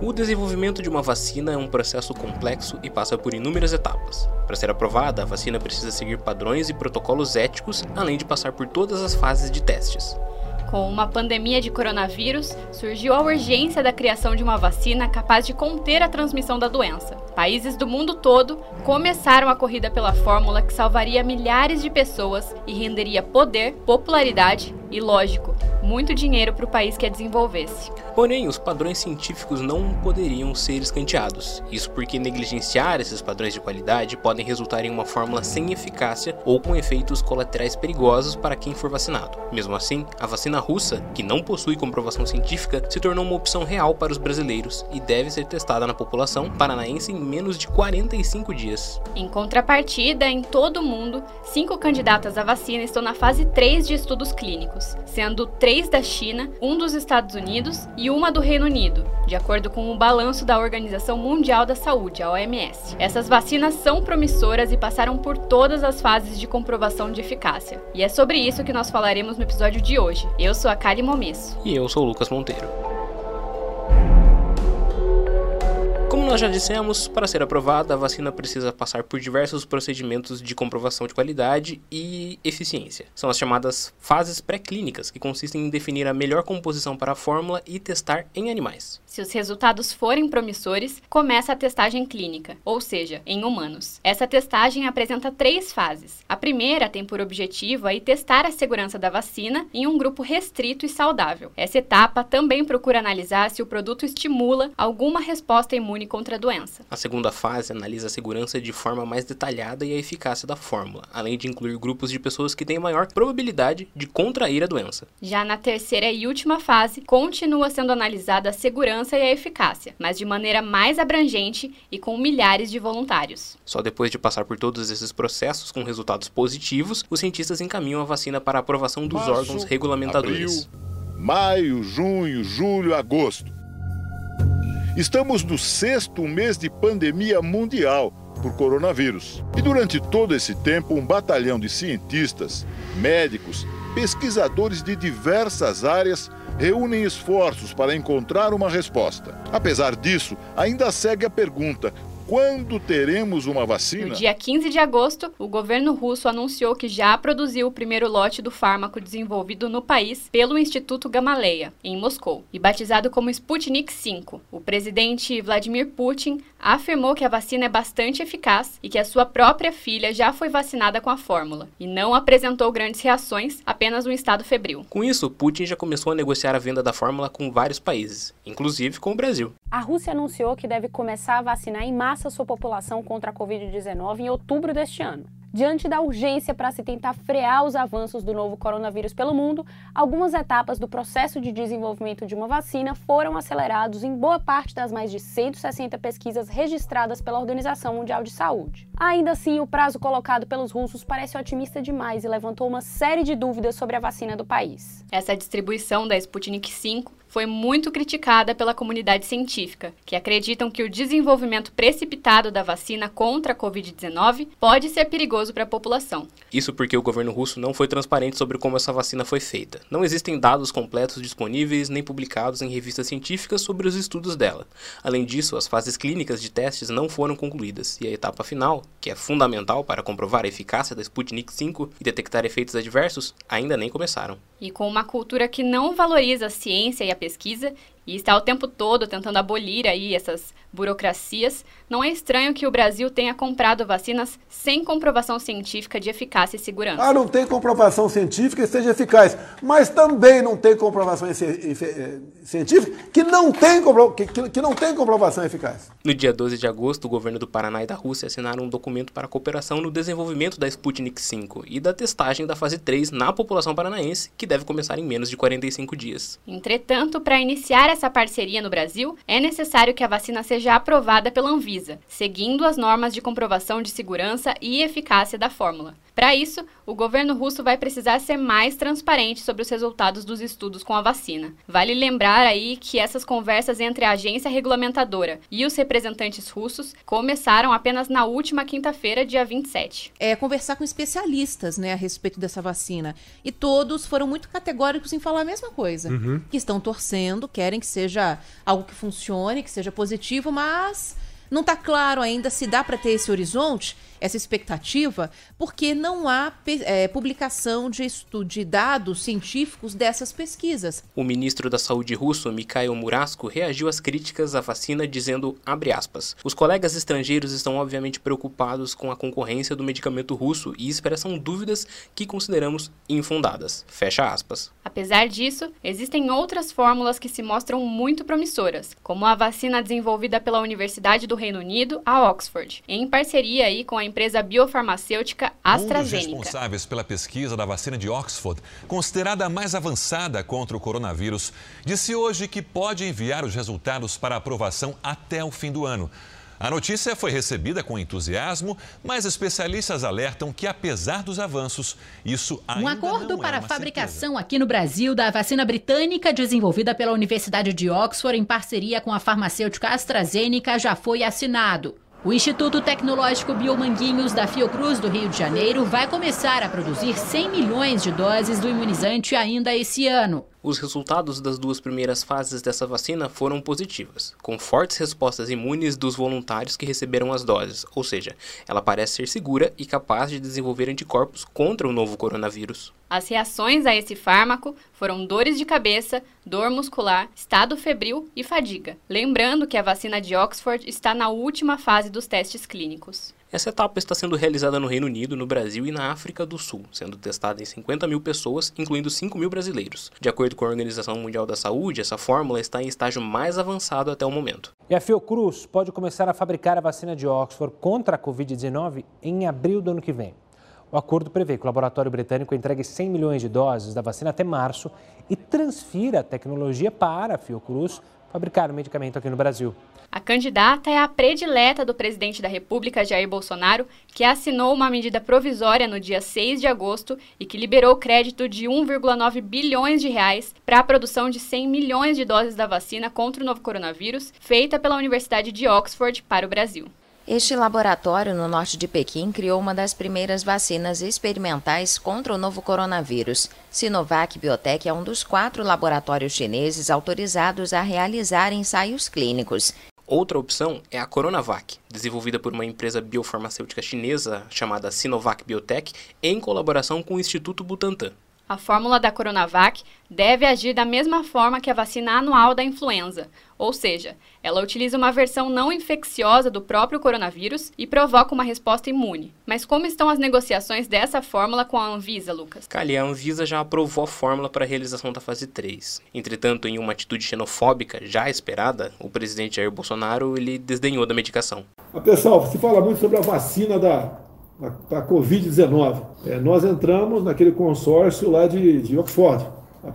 O desenvolvimento de uma vacina é um processo complexo e passa por inúmeras etapas. Para ser aprovada, a vacina precisa seguir padrões e protocolos éticos, além de passar por todas as fases de testes. Com uma pandemia de coronavírus, surgiu a urgência da criação de uma vacina capaz de conter a transmissão da doença. Países do mundo todo começaram a corrida pela fórmula que salvaria milhares de pessoas e renderia poder, popularidade e, lógico, muito dinheiro para o país que a desenvolvesse. Porém, os padrões científicos não poderiam ser escanteados. Isso porque negligenciar esses padrões de qualidade podem resultar em uma fórmula sem eficácia ou com efeitos colaterais perigosos para quem for vacinado. Mesmo assim, a vacina russa, que não possui comprovação científica, se tornou uma opção real para os brasileiros e deve ser testada na população paranaense em menos de 45 dias. Em contrapartida, em todo o mundo, cinco candidatas à vacina estão na fase 3 de estudos clínicos, sendo três da China, um dos Estados Unidos e uma do Reino Unido, de acordo com o balanço da Organização Mundial da Saúde, a OMS. Essas vacinas são promissoras e passaram por todas as fases de comprovação de eficácia. E é sobre isso que nós falaremos no episódio de hoje. Eu sou a Kali Momesso. E eu sou o Lucas Monteiro. Nós já dissemos, para ser aprovada, a vacina precisa passar por diversos procedimentos de comprovação de qualidade e eficiência. São as chamadas fases pré-clínicas, que consistem em definir a melhor composição para a fórmula e testar em animais. Se os resultados forem promissores, começa a testagem clínica, ou seja, em humanos. Essa testagem apresenta três fases. A primeira tem por objetivo aí testar a segurança da vacina em um grupo restrito e saudável. Essa etapa também procura analisar se o produto estimula alguma resposta imune contra a doença. A segunda fase analisa a segurança de forma mais detalhada e a eficácia da fórmula, além de incluir grupos de pessoas que têm maior probabilidade de contrair a doença. Já na terceira e última fase, continua sendo analisada a segurança e a eficácia, mas de maneira mais abrangente e com milhares de voluntários. Só depois de passar por todos esses processos com resultados positivos, os cientistas encaminham a vacina para a aprovação dos Março, órgãos regulamentadores. Abril, maio, junho, julho, agosto. Estamos no sexto mês de pandemia mundial por coronavírus. E durante todo esse tempo, um batalhão de cientistas, médicos, pesquisadores de diversas áreas reúnem esforços para encontrar uma resposta. Apesar disso, ainda segue a pergunta: quando teremos uma vacina? No dia 15 de agosto, o governo russo anunciou que já produziu o primeiro lote do fármaco desenvolvido no país pelo Instituto Gamaleya, em Moscou, e batizado como Sputnik V. O presidente Vladimir Putin afirmou que a vacina é bastante eficaz e que a sua própria filha já foi vacinada com a fórmula, e não apresentou grandes reações, apenas um estado febril. Com isso, Putin já começou a negociar a venda da fórmula com vários países, inclusive com o Brasil. A Rússia anunciou que deve começar a vacinar em massa sua população contra a Covid-19 em outubro deste ano. Diante da urgência para se tentar frear os avanços do novo coronavírus pelo mundo, algumas etapas do processo de desenvolvimento de uma vacina foram acelerados em boa parte das mais de 160 pesquisas registradas pela Organização Mundial de Saúde. Ainda assim, o prazo colocado pelos russos parece otimista demais e levantou uma série de dúvidas sobre a vacina do país. Essa distribuição da Sputnik V foi muito criticada pela comunidade científica, que acreditam que o desenvolvimento precipitado da vacina contra a Covid-19 pode ser perigoso para a população. Isso porque o governo russo não foi transparente sobre como essa vacina foi feita. Não existem dados completos disponíveis nem publicados em revistas científicas sobre os estudos dela. Além disso, as fases clínicas de testes não foram concluídas e a etapa final, que é fundamental para comprovar a eficácia da Sputnik V e detectar efeitos adversos, ainda nem começaram. E com uma cultura que não valoriza a ciência e a pesquisa e está o tempo todo tentando abolir aí essas burocracias, não é estranho que o Brasil tenha comprado vacinas sem comprovação científica de eficácia e segurança. Ah, não tem comprovação científica e seja eficaz, mas também não tem comprovação científica que não tem, que, que não tem comprovação eficaz. No dia 12 de agosto, o governo do Paraná e da Rússia assinaram um documento para cooperação no desenvolvimento da Sputnik V e da testagem da fase 3 na população paranaense, que deve começar em menos de 45 dias. Entretanto, para iniciar essa parceria no Brasil, é necessário que a vacina seja aprovada pela Anvisa, seguindo as normas de comprovação de segurança e eficácia da fórmula. Para isso, o governo russo vai precisar ser mais transparente sobre os resultados dos estudos com a vacina. Vale lembrar aí que essas conversas entre a agência regulamentadora e os representantes russos começaram apenas na última quinta-feira, dia 27. É conversar com especialistas, né, a respeito dessa vacina. E todos foram muito categóricos em falar a mesma coisa. Uhum. Que estão torcendo, querem que seja algo que funcione, que seja positivo, mas não está claro ainda se dá para ter esse horizonte, essa expectativa, porque não há é, publicação de, de dados científicos dessas pesquisas. O ministro da Saúde russo, Mikhail Murasko, reagiu às críticas à vacina dizendo, aspas, os colegas estrangeiros estão obviamente preocupados com a concorrência do medicamento russo e expressam dúvidas que consideramos infundadas. Fecha aspas. Apesar disso, existem outras fórmulas que se mostram muito promissoras, como a vacina desenvolvida pela Universidade do Reino Unido, a Oxford, em parceria aí com a empresa biofarmacêutica AstraZeneca. Um dos responsáveis pela pesquisa da vacina de Oxford, considerada a mais avançada contra o coronavírus, disse hoje que pode enviar os resultados para aprovação até o fim do ano. A notícia foi recebida com entusiasmo, mas especialistas alertam que, apesar dos avanços, isso ainda Um acordo não para é a fabricação certeza. aqui no Brasil da vacina britânica desenvolvida pela Universidade de Oxford em parceria com a farmacêutica AstraZeneca já foi assinado. O Instituto Tecnológico Biomanguinhos da Fiocruz do Rio de Janeiro vai começar a produzir 100 milhões de doses do imunizante ainda esse ano. Os resultados das duas primeiras fases dessa vacina foram positivas, com fortes respostas imunes dos voluntários que receberam as doses, ou seja, ela parece ser segura e capaz de desenvolver anticorpos contra o novo coronavírus. As reações a esse fármaco foram dores de cabeça, dor muscular, estado febril e fadiga. Lembrando que a vacina de Oxford está na última fase dos testes clínicos. Essa etapa está sendo realizada no Reino Unido, no Brasil e na África do Sul, sendo testada em 50 mil pessoas, incluindo 5 mil brasileiros. De acordo com a Organização Mundial da Saúde, essa fórmula está em estágio mais avançado até o momento. E a Fiocruz pode começar a fabricar a vacina de Oxford contra a Covid-19 em abril do ano que vem. O acordo prevê que o laboratório britânico entregue 100 milhões de doses da vacina até março e transfira a tecnologia para a Fiocruz fabricar o medicamento aqui no Brasil. A candidata é a predileta do presidente da República, Jair Bolsonaro, que assinou uma medida provisória no dia 6 de agosto e que liberou crédito de 1,9 bilhões de reais para a produção de 100 milhões de doses da vacina contra o novo coronavírus, feita pela Universidade de Oxford para o Brasil. Este laboratório no norte de Pequim criou uma das primeiras vacinas experimentais contra o novo coronavírus. Sinovac Biotech é um dos quatro laboratórios chineses autorizados a realizar ensaios clínicos. Outra opção é a Coronavac, desenvolvida por uma empresa biofarmacêutica chinesa chamada Sinovac Biotech, em colaboração com o Instituto Butantan. A fórmula da Coronavac deve agir da mesma forma que a vacina anual da influenza, ou seja, ela utiliza uma versão não infecciosa do próprio coronavírus e provoca uma resposta imune. Mas como estão as negociações dessa fórmula com a Anvisa, Lucas? Cali, a Anvisa já aprovou a fórmula para a realização da fase 3. Entretanto, em uma atitude xenofóbica já esperada, o presidente Jair Bolsonaro ele desdenhou da medicação. Pessoal, se fala muito sobre a vacina da, da, Covid-19. É, nós entramos naquele consórcio lá de, de Oxford.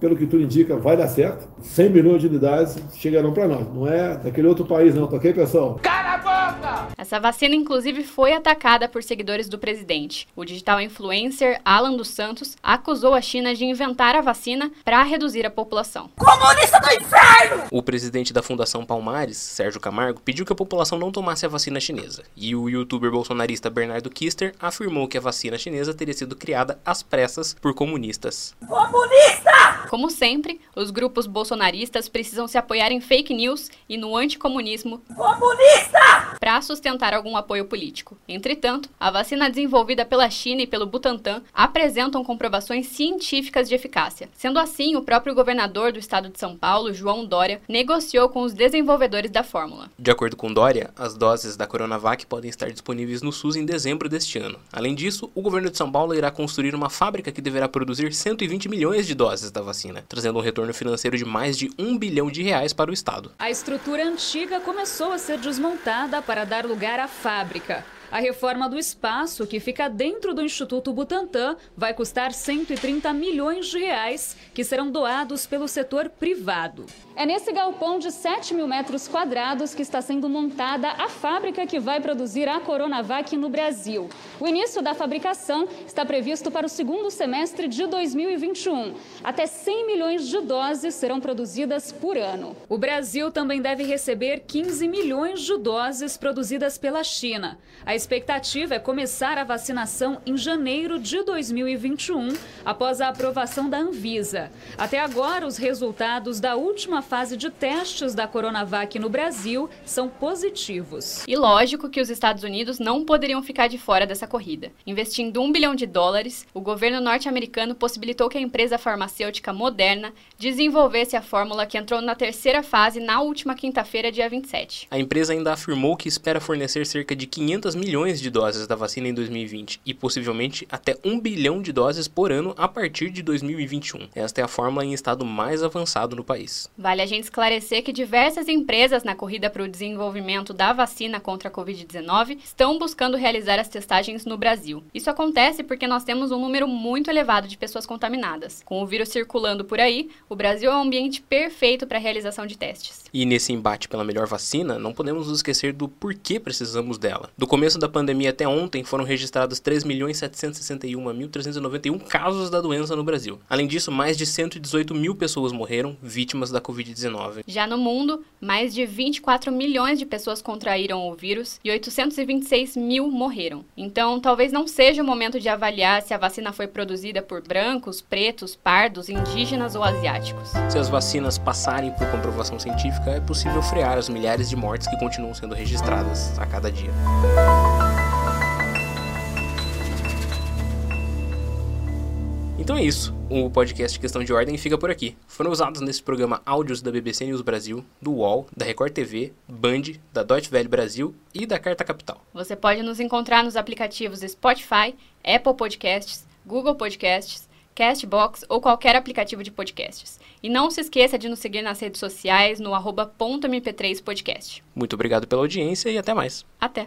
Pelo que tudo indica, vai dar certo. 100 milhões de unidades chegarão para nós. Não é daquele outro país, não, tá ok, pessoal? Cala a boca! Essa vacina, inclusive, foi atacada por seguidores do presidente. O digital influencer Alan dos Santos acusou a China de inventar a vacina para reduzir a população. Comunista do inferno! O presidente da Fundação Palmares, Sérgio Camargo, pediu que a população não tomasse a vacina chinesa. E o youtuber bolsonarista Bernardo Kister afirmou que a vacina chinesa teria sido criada às pressas por comunistas. Comunista! Como sempre, os grupos bolsonaristas precisam se apoiar em fake news e no anticomunismo comunista para sustentar algum apoio político. Entretanto, a vacina desenvolvida pela China e pelo Butantan apresentam comprovações científicas de eficácia. Sendo assim, o próprio governador do estado de São Paulo, João Dória, negociou com os desenvolvedores da fórmula. De acordo com Dória, as doses da Coronavac podem estar disponíveis no SUS em dezembro deste ano. Além disso, o governo de São Paulo irá construir uma fábrica que deverá produzir 120 milhões de doses da vacina, trazendo um retorno financeiro de mais de um bilhão de reais para o Estado. A estrutura antiga começou a ser desmontada para dar lugar à fábrica. A reforma do espaço, que fica dentro do Instituto Butantan, vai custar 130 milhões de reais, que serão doados pelo setor privado. É nesse galpão de 7 mil metros quadrados que está sendo montada a fábrica que vai produzir a Coronavac no Brasil. O início da fabricação está previsto para o segundo semestre de 2021. Até 100 milhões de doses serão produzidas por ano. O Brasil também deve receber 15 milhões de doses produzidas pela China. A expectativa é começar a vacinação em janeiro de 2021, após a aprovação da Anvisa. Até agora, os resultados da última fase de testes da Coronavac no Brasil são positivos. E lógico que os Estados Unidos não poderiam ficar de fora dessa corrida. Investindo um bilhão de dólares, o governo norte-americano possibilitou que a empresa farmacêutica Moderna desenvolvesse a fórmula que entrou na terceira fase na última quinta-feira, dia 27. A empresa ainda afirmou que espera fornecer cerca de 500 milhões de doses da vacina em 2020 e possivelmente até 1 bilhão de doses por ano a partir de 2021. Esta é a fórmula em estado mais avançado no país. Vale a gente esclarecer que diversas empresas na corrida para o desenvolvimento da vacina contra a Covid-19 estão buscando realizar as testagens no Brasil. Isso acontece porque nós temos um número muito elevado de pessoas contaminadas. Com o vírus circulando por aí, o Brasil é um ambiente perfeito para a realização de testes. E nesse embate pela melhor vacina, não podemos nos esquecer do porquê precisamos dela. Do começo da pandemia até ontem, foram registrados 3.761.391 casos da doença no Brasil. Além disso, mais de 118 mil pessoas morreram vítimas da Covid-19. Já no mundo, mais de 24 milhões de pessoas contraíram o vírus e 826 mil morreram. Então, talvez não seja o momento de avaliar se a vacina foi produzida por brancos, pretos, pardos, indígenas ou asiáticos. Se as vacinas passarem por comprovação científica, é possível frear as milhares de mortes que continuam sendo registradas a cada dia. Então é isso. O podcast Questão de Ordem fica por aqui. Foram usados nesse programa áudios da BBC News Brasil, do UOL, da Record TV, Band, da Deutsche Welle Brasil e da Carta Capital. Você pode nos encontrar nos aplicativos Spotify, Apple Podcasts, Google Podcasts, Castbox ou qualquer aplicativo de podcasts. E não se esqueça de nos seguir nas redes sociais no arroba .mp3podcast. Muito obrigado pela audiência e até mais. Até!